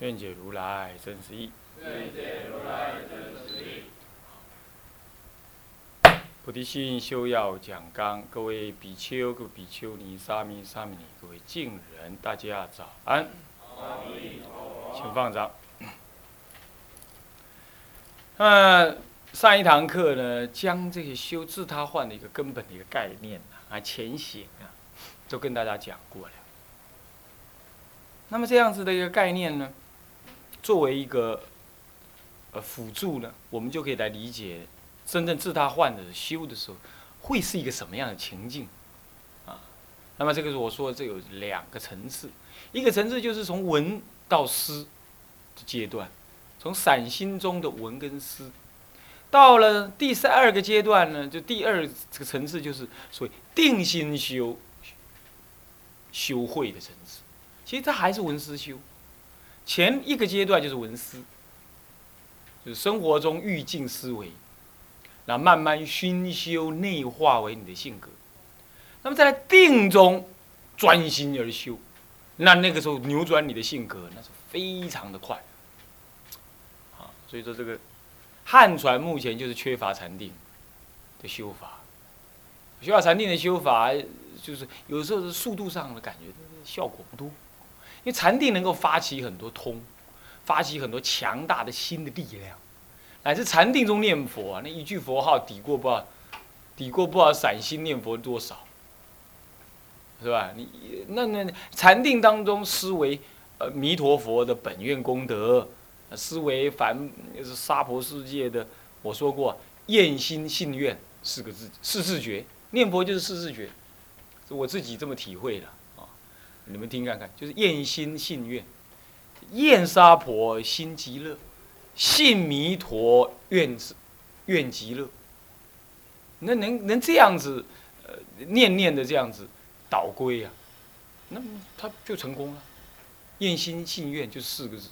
愿解如来真实义。愿解如来真实义。菩提心修要讲纲，各位比丘、各位比丘尼、沙弥、沙弥尼，各位敬人，大家早安，请放掌。那上一堂课呢，将这个修自他换的一个根本的一个概念啊，啊前行啊，都跟大家讲过了。那么这样子的一个概念呢，作为一个呃辅助呢，我们就可以来理解真正自他换的修的时候，会是一个什么样的情境啊？那么这个是我说的，这有两个层次，一个层次就是从文到诗的阶段，从散心中的文跟诗，到了第三二个阶段呢，就第二这个层次就是所谓定心修修会的层次。其实它还是文思修，前一个阶段就是文思，就是生活中欲境思维，那慢慢熏修内化为你的性格。那么在定中专心而修，那那个时候扭转你的性格，那是非常的快。啊，所以说这个汉传目前就是缺乏禅定的修法，缺乏禅定的修法，就是有时候是速度上的感觉效果不多。因为禅定能够发起很多通，发起很多强大的心的力量，乃至禅定中念佛啊，那一句佛号抵过不，抵过不知道散心念佛多少，是吧？你那那禅定当中思维呃弥陀佛的本愿功德，思维凡是娑婆世界的，我说过厌心信愿四个字，四字诀，念佛就是四字诀，我自己这么体会的。你们听看看，就是厌心信愿，厌沙婆心极乐，信弥陀愿愿极乐。那能能这样子，呃，念念的这样子导归啊，那么他就成功了。厌心信愿就四个字。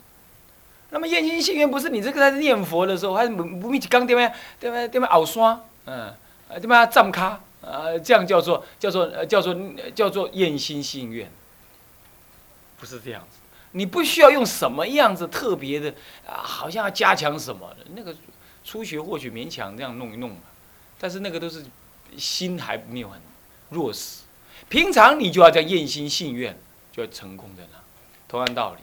那么厌心信愿不是你这个在念佛的时候，还是不不密起刚对面对面对面熬刷，嗯，对面站咖，啊，这样叫做叫做叫做叫做厌心信愿。不是这样子，你不需要用什么样子特别的啊，好像要加强什么的。那个初学或许勉强这样弄一弄嘛，但是那个都是心还没有很弱势。平常你就要这样厌心信愿，就要成功的呢。同样道理，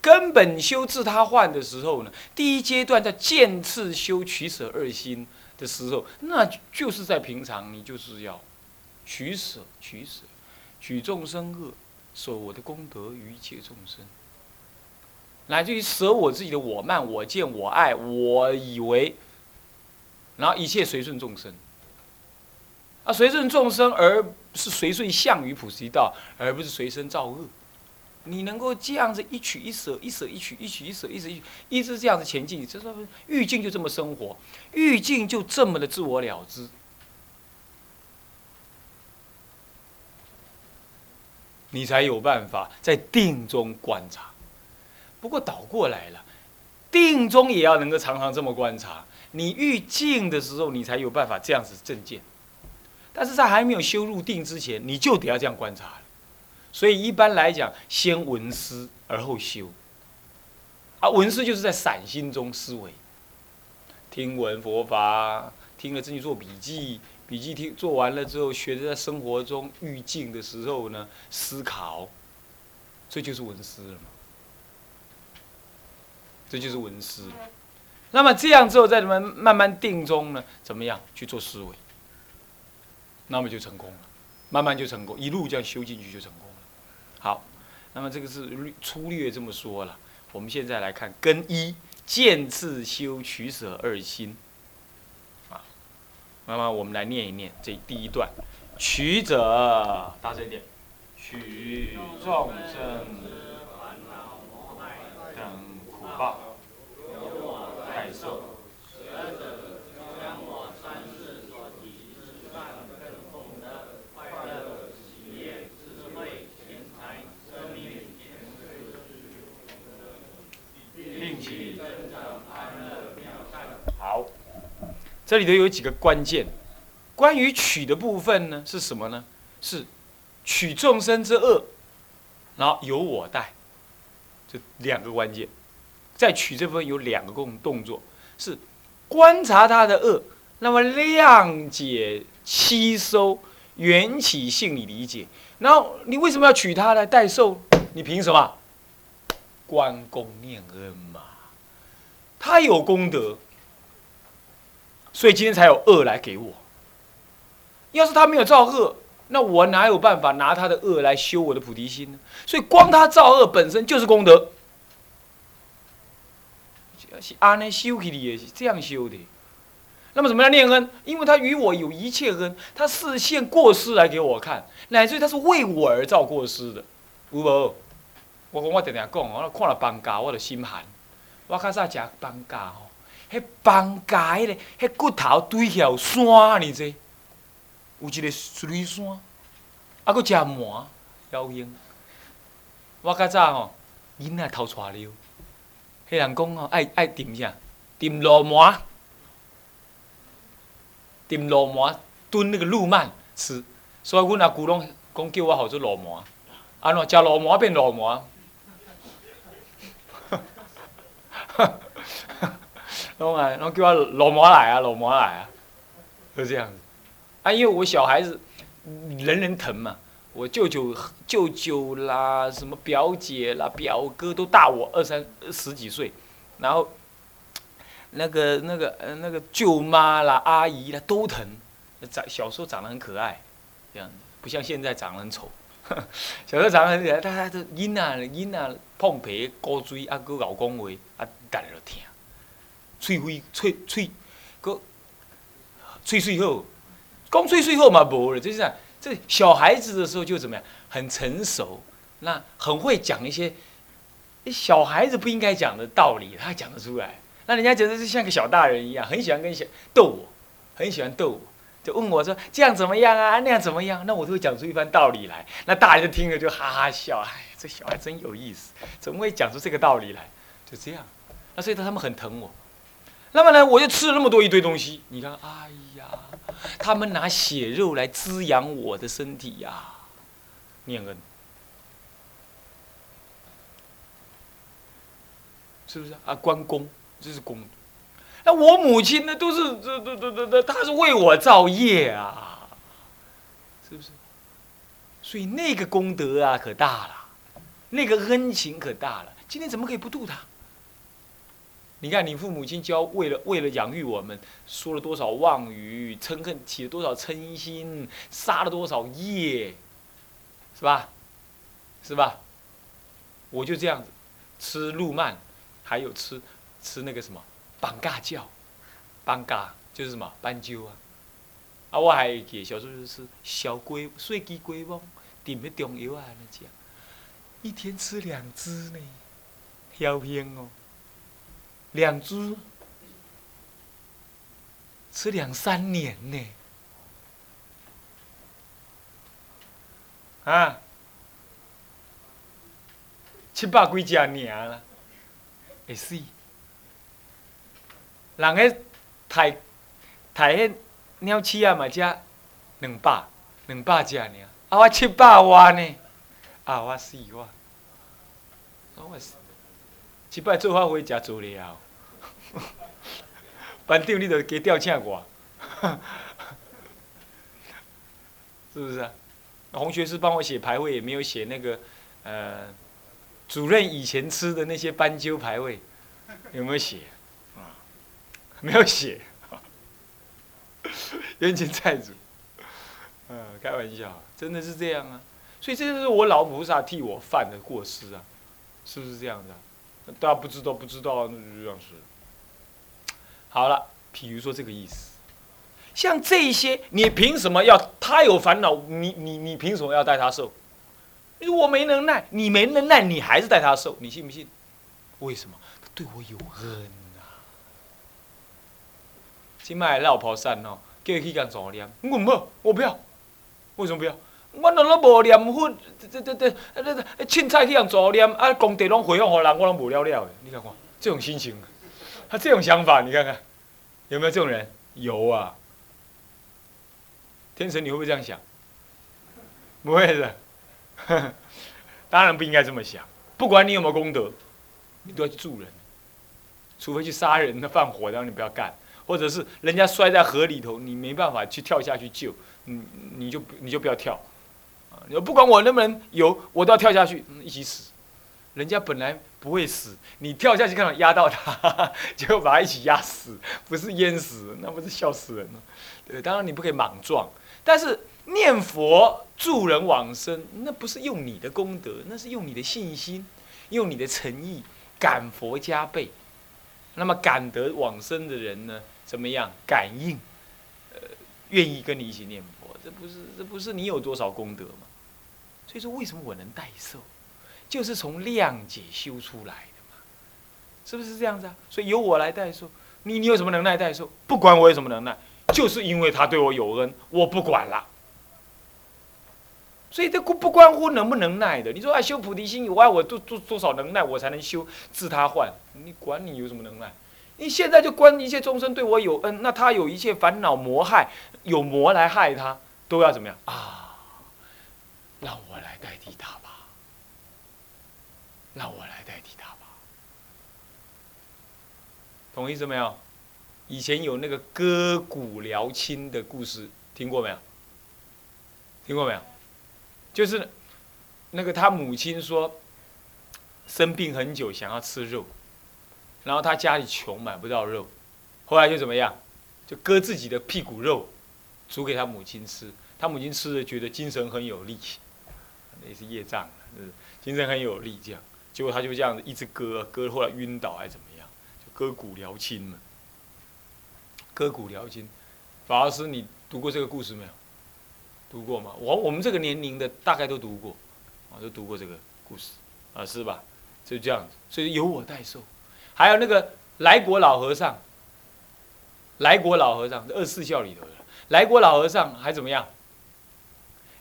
根本修自他换的时候呢，第一阶段在渐次修取舍二心的时候，那就是在平常你就是要取舍取舍，取众生恶。舍我的功德于一切众生，乃至于舍我自己的我慢、我见、我爱、我以为，然后一切随顺众生。啊，随顺众生，而是随顺向于菩提道，而不是随身造恶。你能够这样子一取一舍，一舍一取，一取一舍，一舍一，一直这样子前进，这说欲境就这么生活，欲境就这么的自我了知。你才有办法在定中观察，不过倒过来了，定中也要能够常常这么观察。你遇静的时候，你才有办法这样子正见。但是在还没有修入定之前，你就得要这样观察所以一般来讲，先闻思而后修。啊，闻思就是在散心中思维，听闻佛法，听了自己做笔记。笔记听做完了之后，学着在生活中遇境的时候呢，思考，这就是文思了嘛。这就是文思。那么这样之后，在你们慢慢定中呢？怎么样去做思维？那么就成功了，慢慢就成功，一路这样修进去就成功了。好，那么这个是略粗略这么说了。我们现在来看根一，见次修取舍二心。那么我们来念一念这第一段，取者大声一点，取众生烦恼等苦报，代受。令其好，这里头有几个关键。关于取的部分呢，是什么呢？是取众生之恶，然后由我代，这两个关键。在取这部分有两个共动作，是观察他的恶，那么谅解、吸收、缘起性理理解。然后你为什么要取他来代受？你凭什么？关公念恩嘛，他有功德，所以今天才有恶来给我。要是他没有造恶，那我哪有办法拿他的恶来修我的菩提心呢？所以光他造恶本身就是功德，是安尼修起的，是这样修的。那么怎么样念恩？因为他与我有一切恩，他视现过失来给我看，乃至于他是为我而造过失的，有无？我讲我常常讲，我看了放假我就心寒。我较早食放假吼，迄放假迄个，迄骨头堆起有山呢这。有一个水山，啊，搁食糜，妖精。我较早吼，囡仔偷带了，迄人讲吼，爱爱炖啥？炖糯糜，炖糯糜炖那个鹿蔓吃。所以阮阿姑拢讲叫我好做糯糜，安怎食糯糜变糯糜？拢啊，拢叫我糯糜来啊，糯糜来啊，就这样子。啊，因为我小孩子人人疼嘛，我舅舅、舅舅啦，什么表姐啦、表哥都大我二三十几岁，然后那个、那个、呃、那个舅妈啦、阿姨啦都疼，长小时候长得很可爱，这样子，不像现在长得很丑。小时候长得很可爱，大家都囡仔囡仔碰皮、高嘴，啊，搁老讲话，啊，大家都听，喙灰、喙喙，个喙喙好。讲岁岁后嘛，无了，就是这样。这小孩子的时候就怎么样，很成熟，那很会讲一些小孩子不应该讲的道理，他讲得出来。那人家觉得是像个小大人一样，很喜欢跟小逗我，很喜欢逗我，就问我说这样怎么样啊，那样怎么样？那我就会讲出一番道理来。那大人就听了就哈哈笑，哎，这小孩真有意思，怎么会讲出这个道理来？就这样。那所以他们很疼我。那么呢，我就吃了那么多一堆东西，你看，哎呀。他们拿血肉来滋养我的身体呀，念恩，是不是啊？关公这是公，那我母亲呢？都是这、这、这、这、这，她是为我造业啊，是不是？所以那个功德啊，可大了，那个恩情可大了。今天怎么可以不度他？你看，你父母亲教为了为了养育我们，说了多少妄语，嗔恨起了多少嗔心，杀了多少业，是吧？是吧？我就这样子，吃鹿蔓，还有吃吃那个什么绑嘎叫，绑嘎就是什么斑鸠啊，啊，我还记小时候就是吃小龟碎鸡龟蚌，点的中药啊那讲，一天吃两只呢，飘香哦。两只吃两三年呢，啊，七百几只尔啦，会死。人迄台台迄鸟鼠啊嘛，只两百两百只尔，啊我七百万呢，啊我死我，我死，七摆做法会食做了。班长，你得加调请我，是不是啊？洪学士帮我写牌位，也没有写那个，呃，主任以前吃的那些斑鸠牌位，有没有写？啊，没有写。冤亲债主，嗯，开玩笑，真的是这样啊。所以这就是我老菩萨替我犯的过失啊，是不是这样的？大家不知道，不知道，那这样子。好了，比如说这个意思，像这些，你凭什么要他有烦恼？你你你凭什么要带他受？我没能耐，你没能耐，你还是带他受，你信不信？为什么？他对我有恩啊！今麦绕跑山哦，叫伊去干做念，我唔好，我不要。为什么不要？我若拢无念佛，这这这这这凊彩去人做念，啊，功德拢回向互人，我拢无了了的。你看看，这种心情，他这种想法，你看看，有没有这种人？有啊。天神，你会不会这样想？不会的，当然不应该这么想。不管你有没有功德，你都要去助人，除非去杀人、那放火，然后你不要干；或者是人家摔在河里头，你没办法去跳下去救，你你就你就不要跳。啊，不管我能不能游，我都要跳下去，一起死。人家本来不会死，你跳下去看到压到他，结果把他一起压死，不是淹死，那不是笑死人了？对，当然你不可以莽撞。但是念佛助人往生，那不是用你的功德，那是用你的信心，用你的诚意，感佛加倍。那么感得往生的人呢，怎么样？感应，呃，愿意跟你一起念佛，这不是这不是你有多少功德吗？所以说，为什么我能代受，就是从谅解修出来的嘛，是不是这样子啊？所以由我来代受，你你有什么能耐代受？不管我有什么能耐。就是因为他对我有恩，我不管了。所以这不不关乎能不能耐的。你说啊，修菩提心有爱，我多多多少能耐，我才能修自他换？你管你有什么能耐？你现在就观一切众生对我有恩，那他有一切烦恼魔害，有魔来害他，都要怎么样啊？让我来代替他吧，让我来代替他吧，懂意思没有？以前有那个割骨疗亲的故事，听过没有？听过没有？就是那个他母亲说生病很久，想要吃肉，然后他家里穷，买不到肉，后来就怎么样？就割自己的屁股肉，煮给他母亲吃。他母亲吃了，觉得精神很有力，也是业障，精神很有力，这样。结果他就这样子一直割，割后来晕倒还是怎么样？就割骨疗亲嘛。割骨疗亲，法师，你读过这个故事没有？读过吗？我我们这个年龄的大概都读过，啊，都读过这个故事，啊，是吧？就这样子，所以由我代受。还有那个来国老和尚，来国老和尚，二四孝里头的来国老和尚还怎么样？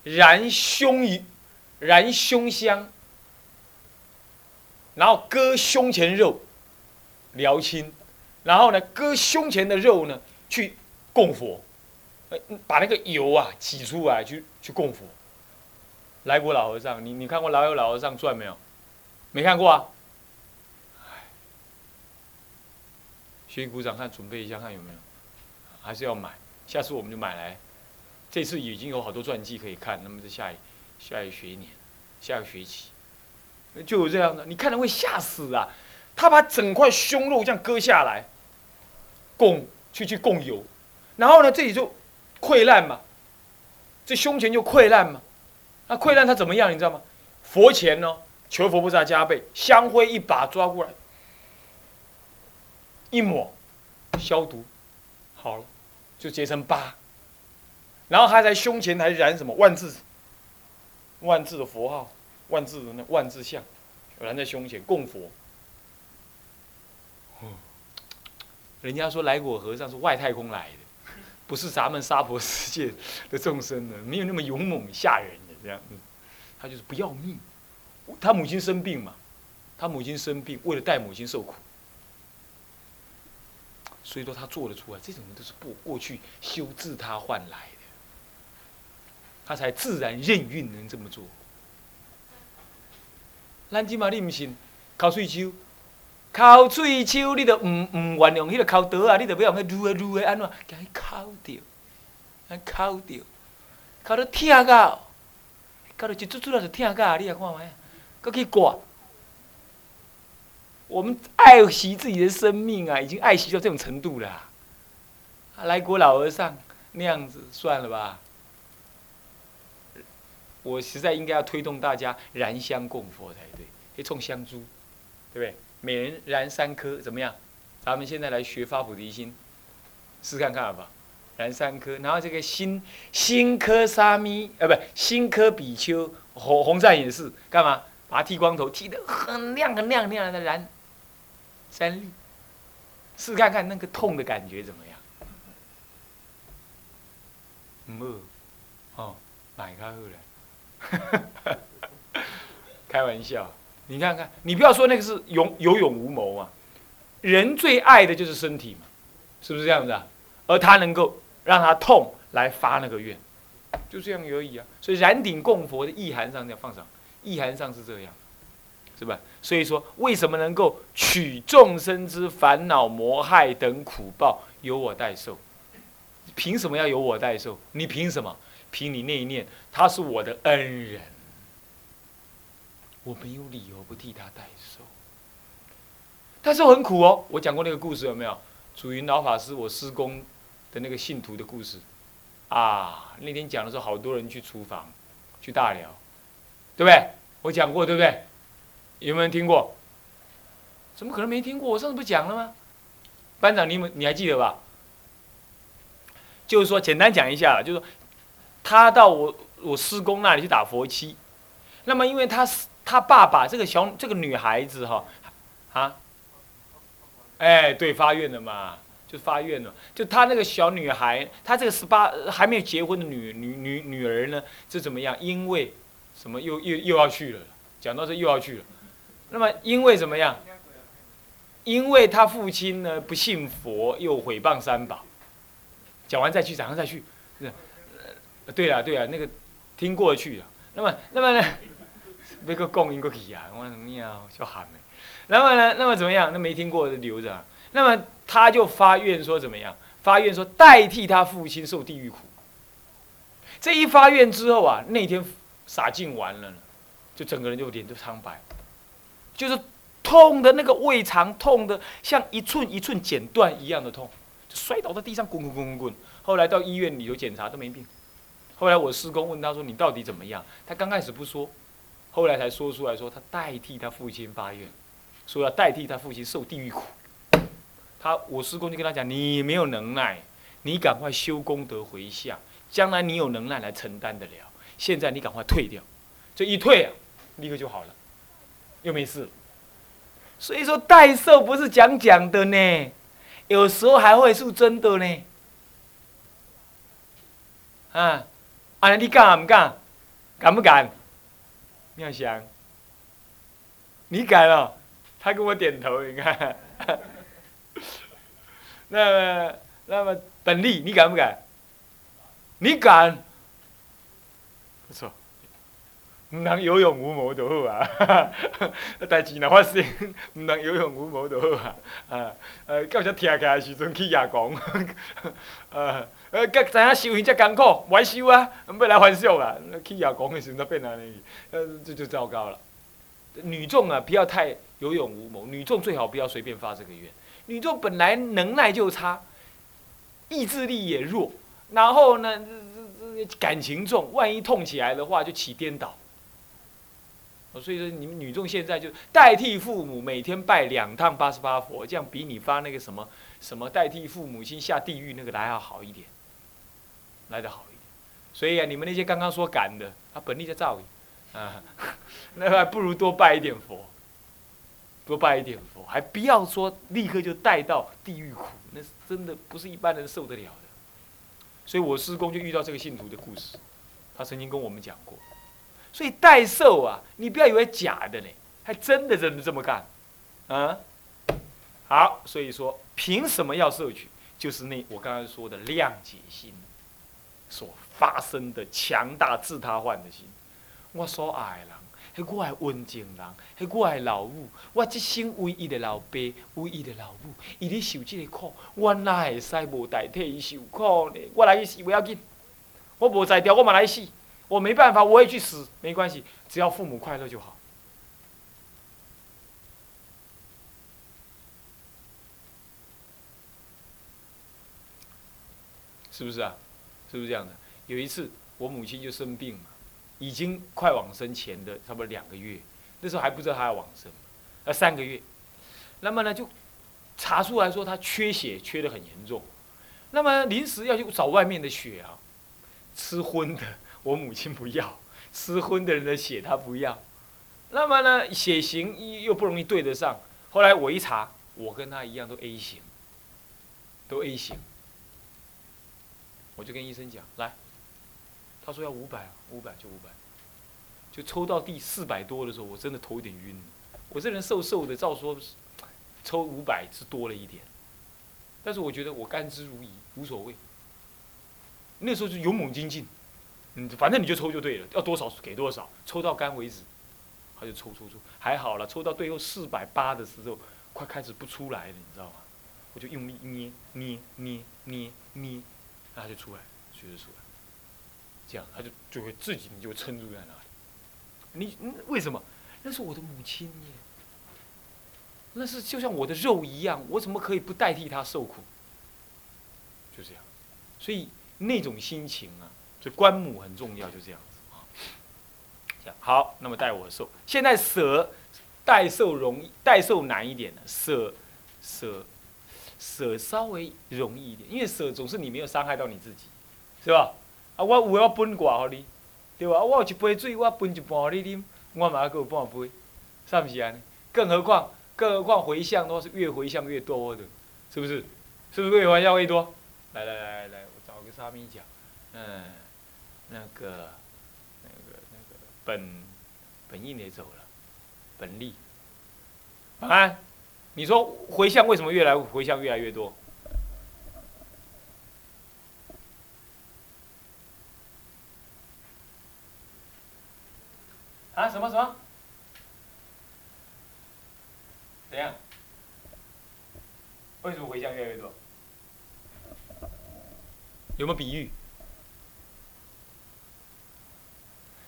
燃胸一，燃胸香，然后割胸前肉，疗亲。然后呢，割胸前的肉呢，去供佛，把那个油啊挤出来，去去供佛。来国老和尚，你你看过《老有老和尚传》没有？没看过啊？学鼓掌，看准备一下，看有没有？还是要买？下次我们就买来。这次已经有好多传记可以看，那么在下一下一学年，下个学期，就有这样的，你看了会吓死啊！他把整块胸肉这样割下来。供去去供油，然后呢，这里就溃烂嘛，这胸前就溃烂嘛，那溃烂它怎么样？你知道吗？佛前呢，求佛菩萨加倍，香灰一把抓过来，一抹，消毒，好了，就结成疤。然后还在胸前还燃什么万字，万字的佛号，万字的那万字像，拦在胸前供佛。人家说来果和尚是外太空来的，不是咱们娑婆世界的众生的，没有那么勇猛吓人的这样子。他就是不要命，他母亲生病嘛，他母亲生病，为了带母亲受苦，所以说他做得出来。这种人都是过过去修自他换来的，他才自然任运能这么做。咱即嘛你唔信，考水手。抠喙手，你都毋毋愿用迄个抠刀啊！你都要用迄撸的撸的安怎？甲伊抠掉，安抠掉，抠到疼到，抠到一撮撮啊，就疼到，你来看卖，搁去刮。我们爱惜自己的生命啊，已经爱惜到这种程度了。来国老和尚那样子，算了吧。我实在应该要推动大家燃香供佛才对，可以冲香珠，对不对？每人燃三颗，怎么样？咱们现在来学发菩提心，试看看好不好？燃三颗，然后这个新新科沙弥，呃，不，新科比丘红红扇也是干嘛？把它剃光头，剃得很亮很亮很亮的燃三粒，试看看那个痛的感觉怎么样？嗯，哦，买开后来，开玩笑，你看看，你不要说那个是有有勇无谋啊，人最爱的就是身体嘛，是不是这样子啊？而他能够让他痛来发那个愿，就这样而已啊。所以燃顶供佛的意涵上要放上，意涵上是这样，是吧？所以说，为什么能够取众生之烦恼、魔害等苦报由我代受？凭什么要由我代受？你凭什么？凭你那一念，他是我的恩人，我没有理由不替他代受。但是很苦哦，我讲过那个故事有没有？祖云老法师，我施工的那个信徒的故事，啊，那天讲的时候，好多人去厨房，去大寮，对不对？我讲过，对不对？有没有人听过？怎么可能没听过？我上次不讲了吗？班长，你们你还记得吧？就是说，简单讲一下，就是说，他到我我师公那里去打佛七，那么因为他是他爸爸这个小这个女孩子哈，啊，哎，对，发愿了嘛，就发愿了，就他那个小女孩，他这个十八还没有结婚的女女女女儿呢，是怎么样？因为什么又又又要去了？讲到这又要去了，那么因为怎么样？因为他父亲呢不信佛，又毁谤三宝。讲完再去，早上再去，对啊对啊，那个听过去了。那么那么呢，那个供应过去啊，我怎么样，就喊没。然后呢，那么怎么样？那没听过的留着。啊那么他就发愿说怎么样？发愿说代替他父亲受地狱苦。这一发愿之后啊，那天洒净完了，就整个人就脸都苍白，就是痛的那个胃肠痛的像一寸一寸剪断一样的痛。就摔倒在地上，滚滚滚滚滚。后来到医院里头检查都没病。后来我师公问他说：“你到底怎么样？”他刚开始不说，后来才说出来说他代替他父亲发愿，说要代替他父亲受地狱苦。他我师公就跟他讲：“你没有能耐，你赶快修功德回向，将来你有能耐来承担得了。现在你赶快退掉，这一退啊，立刻就好了，又没事。所以说代寿不是讲讲的呢。”有时候还会是真的呢，啊，你敢不敢？敢不敢？妙香，你敢了？他跟我点头，你看。那么，那么本利，你敢不敢？你敢？不错。唔能有勇无谋就好啊！代志若发生，唔能有勇无谋就好啊！啊，呃，到时听起来时阵去夜讲，呃，呃，甲知影修行遮艰苦，爱修啊，要来还俗啊！去夜讲的时阵，变安尼，呃，这就糟糕了。女众啊，不要太有勇无谋，女众最好不要随便发这个愿。女众本来能耐就差，意志力也弱，然后呢，感情重，万一痛起来的话，就起颠倒。所以说，你们女众现在就代替父母每天拜两趟八十八佛，这样比你发那个什么什么代替父母亲下地狱那个来要好一点，来得好一点。所以啊，你们那些刚刚说赶的，他本力在造诣啊，那还不如多拜一点佛，多拜一点佛，还不要说立刻就带到地狱苦，那是真的不是一般人受得了的。所以我师公就遇到这个信徒的故事，他曾经跟我们讲过。所以代寿啊，你不要以为假的呢，还真的真的这么干，啊，好，所以说凭什么要摄取？就是那我刚才说的谅解心所发生的强大自他换的心。我所爱的人，是我的温情人，是我的老母，我一生唯一的老爸，唯一的老母，伊咧受这个苦，我哪会使无代替伊受苦呢？我来去死不要紧，我无在调，我嘛来死。我没办法，我也去死，没关系，只要父母快乐就好，是不是啊？是不是这样的？有一次，我母亲就生病嘛，已经快往生前的差不多两个月，那时候还不知道她要往生，呃，三个月，那么呢，就查出来说她缺血，缺的很严重，那么临时要去找外面的血啊，吃荤的。我母亲不要 失婚的人的血他不要，那么呢血型又不容易对得上。后来我一查，我跟他一样都 A 型，都 A 型。我就跟医生讲，来，他说要五百，五百就五百。就抽到第四百多的时候，我真的头有点晕。我这人瘦瘦的，照说抽五百是多了一点，但是我觉得我甘之如饴，无所谓。那时候就勇猛精进，嗯，反正你就抽就对了，要多少给多少，抽到干为止。他就抽抽抽，还好了，抽到最后四百八的时候，快开始不出来了，你知道吗？我就用力捏捏捏捏捏，他就出来，血就出来。这样他就就会自己你就撑住在那里。你为什么？那是我的母亲耶，那是就像我的肉一样，我怎么可以不代替她受苦？就这样，所以。那种心情啊，就观母很重要，就这样子啊。好，那么代我受。现在舍代受容易，代受难一点的，舍舍舍稍微容易一点，因为舍总是你没有伤害到你自己，是吧？啊，我有要分寡给你，对吧？我有一杯水，我分一半给你啉，我嘛还有半杯，是不是啊？更何况，更何况回向都是越回向越多的，是不是？是不是越回向越多？来来来来。我找个沙弥讲，嗯，那个，那个，那个本本印也走了，本利，晚安。你说回向为什么越来回向越来越多？啊？什么什么？怎样？为什么回向越来越多？有没有比喻？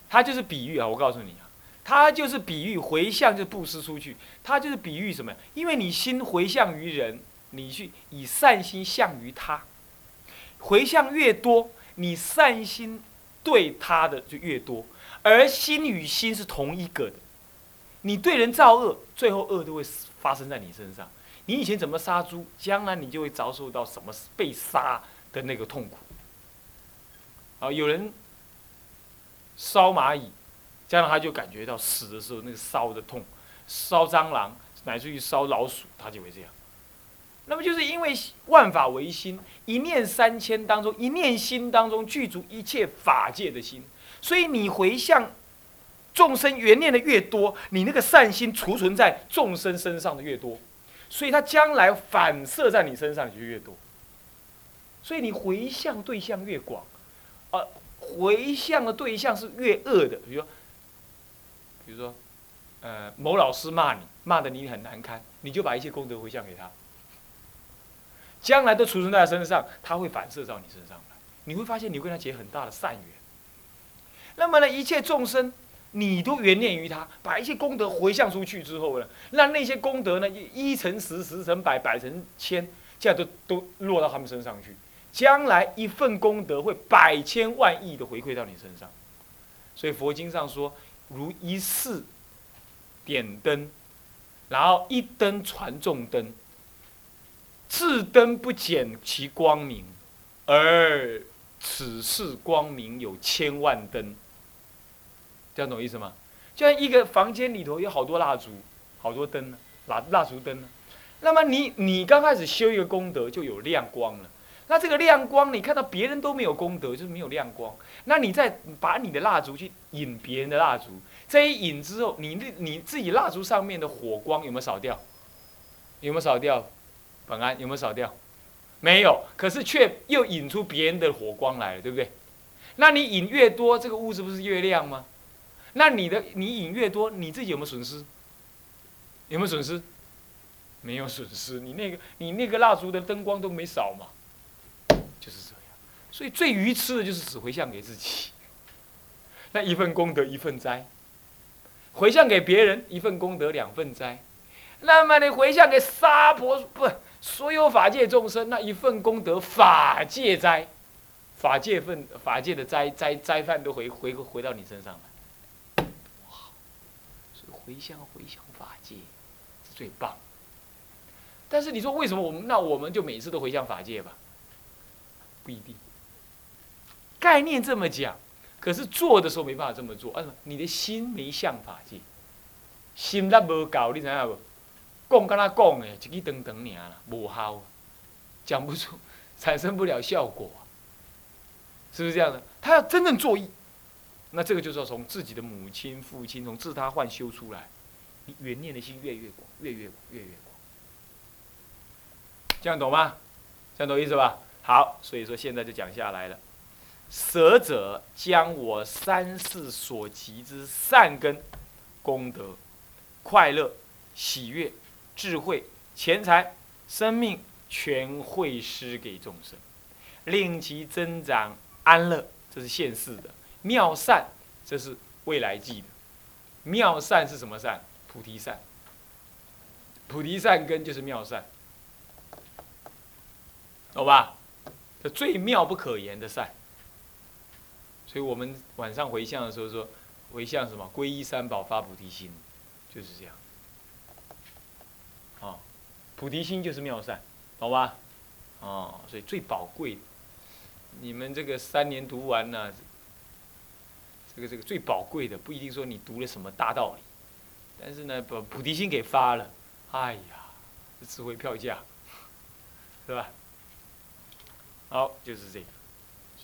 他就是比喻啊！我告诉你啊，他就是比喻回向就布施出去，他就是比喻什么？因为你心回向于人，你去以善心向于他，回向越多，你善心对他的就越多，而心与心是同一个的。你对人造恶，最后恶都会发生在你身上。你以前怎么杀猪，将来你就会遭受到什么被杀。的那个痛苦，啊，有人烧蚂蚁，这样他就感觉到死的时候那个烧的痛；烧蟑螂，乃至于烧老鼠，他就会这样。那么就是因为万法唯心，一念三千当中，一念心当中具足一切法界的心，所以你回向众生缘念的越多，你那个善心储存在众生身上的越多，所以他将来反射在你身上就越多。所以你回向对象越广，啊，回向的对象是越恶的，比如说，比如说，呃，某老师骂你，骂的你很难堪，你就把一些功德回向给他，将来都储存在他身上，他会反射到你身上来，你会发现你跟他结很大的善缘。那么呢，一切众生，你都缘念于他，把一些功德回向出去之后呢，让那些功德呢，一乘十，十乘百，百乘千，这样都都落到他们身上去。将来一份功德会百千万亿的回馈到你身上，所以佛经上说，如一世点灯，然后一灯传众灯，自灯不减其光明，而此世光明有千万灯，这样懂意思吗？就像一个房间里头有好多蜡烛，好多灯呢，蜡蜡烛灯呢，那么你你刚开始修一个功德就有亮光了。那这个亮光，你看到别人都没有功德，就是没有亮光。那你再把你的蜡烛去引别人的蜡烛，这一引之后，你你自己蜡烛上面的火光有没有少掉？有没有少掉？本安有没有少掉？没有，可是却又引出别人的火光来了，对不对？那你引越多，这个屋子不是越亮吗？那你的你引越多，你自己有没有损失？有没有损失？没有损失，你那个你那个蜡烛的灯光都没少嘛。就是这样，所以最愚痴的就是只回向给自己。那一份功德一份灾，回向给别人一份功德两份灾。那么你回向给娑婆不所有法界众生，那一份功德法界灾，法界份法界的灾灾灾犯都回回回到你身上来。哇！所以回向回向法界是最棒。但是你说为什么我们那我们就每次都回向法界吧？不一定，概念这么讲，可是做的时候没办法这么做，为什么？你的心没向法界，心力无够，你知影无？讲跟他讲的，一支长长尔啦，无效，讲不出，产生不了效果，是不是这样的？他要真正做义，那这个就是要从自己的母亲、父亲，从自他换修出来，你缘念的心越越广，越越广，越越广，这样懂吗？这样懂意思吧？好，所以说现在就讲下来了。舍者将我三世所及之善根、功德、快乐、喜悦、智慧、钱财、生命，全会施给众生，令其增长安乐。这是现世的妙善，这是未来际的妙善是什么善？菩提善。菩提善根就是妙善，懂吧？最妙不可言的善。所以我们晚上回向的时候说，回向什么？皈依三宝，发菩提心，就是这样。啊，菩提心就是妙善，懂吧？哦，所以最宝贵，你们这个三年读完呢，这个这个最宝贵的，不一定说你读了什么大道理，但是呢，把菩提心给发了，哎呀，智慧票价，是吧？好，就是这个，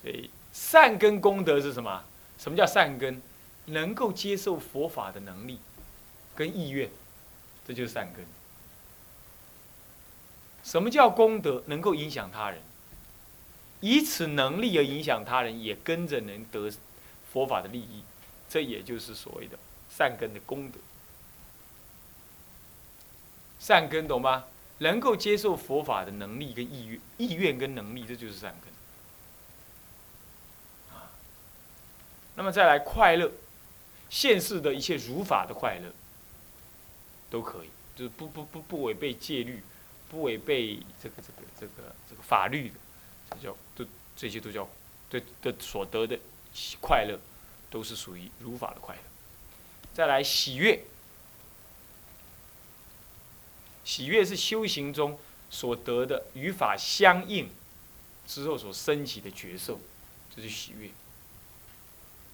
所以。善根功德是什么？什么叫善根？能够接受佛法的能力跟意愿，这就是善根。什么叫功德？能够影响他人，以此能力而影响他人，也跟着能得佛法的利益，这也就是所谓的善根的功德。善根懂吗？能够接受佛法的能力跟意愿，意愿跟能力，这就是善根。那么再来快乐，现世的一切如法的快乐，都可以，就是不不不不违背戒律，不违背这个这个这个这个法律的，这叫都这些都叫对的所得的快乐，都是属于如法的快乐。再来喜悦，喜悦是修行中所得的与法相应之后所升起的觉受，这是喜悦。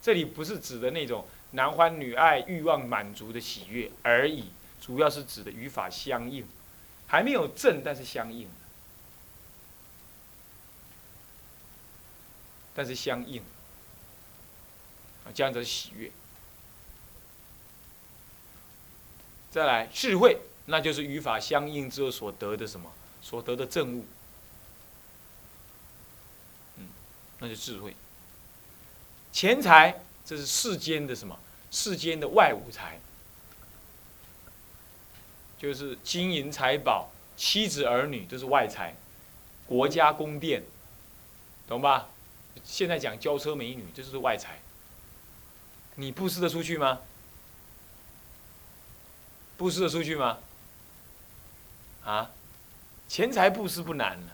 这里不是指的那种男欢女爱、欲望满足的喜悦而已，主要是指的与法相应，还没有正，但是相应，但是相应，啊，这样子喜悦。再来智慧，那就是与法相应之后所得的什么？所得的正悟，嗯，那就智慧。钱财，这是世间的什么？世间的外物财，就是金银财宝、妻子儿女，这是外财；国家宫殿，懂吧？现在讲轿车美女，这就是外财。你布施得出去吗？布施得出去吗？啊，钱财布施不难了。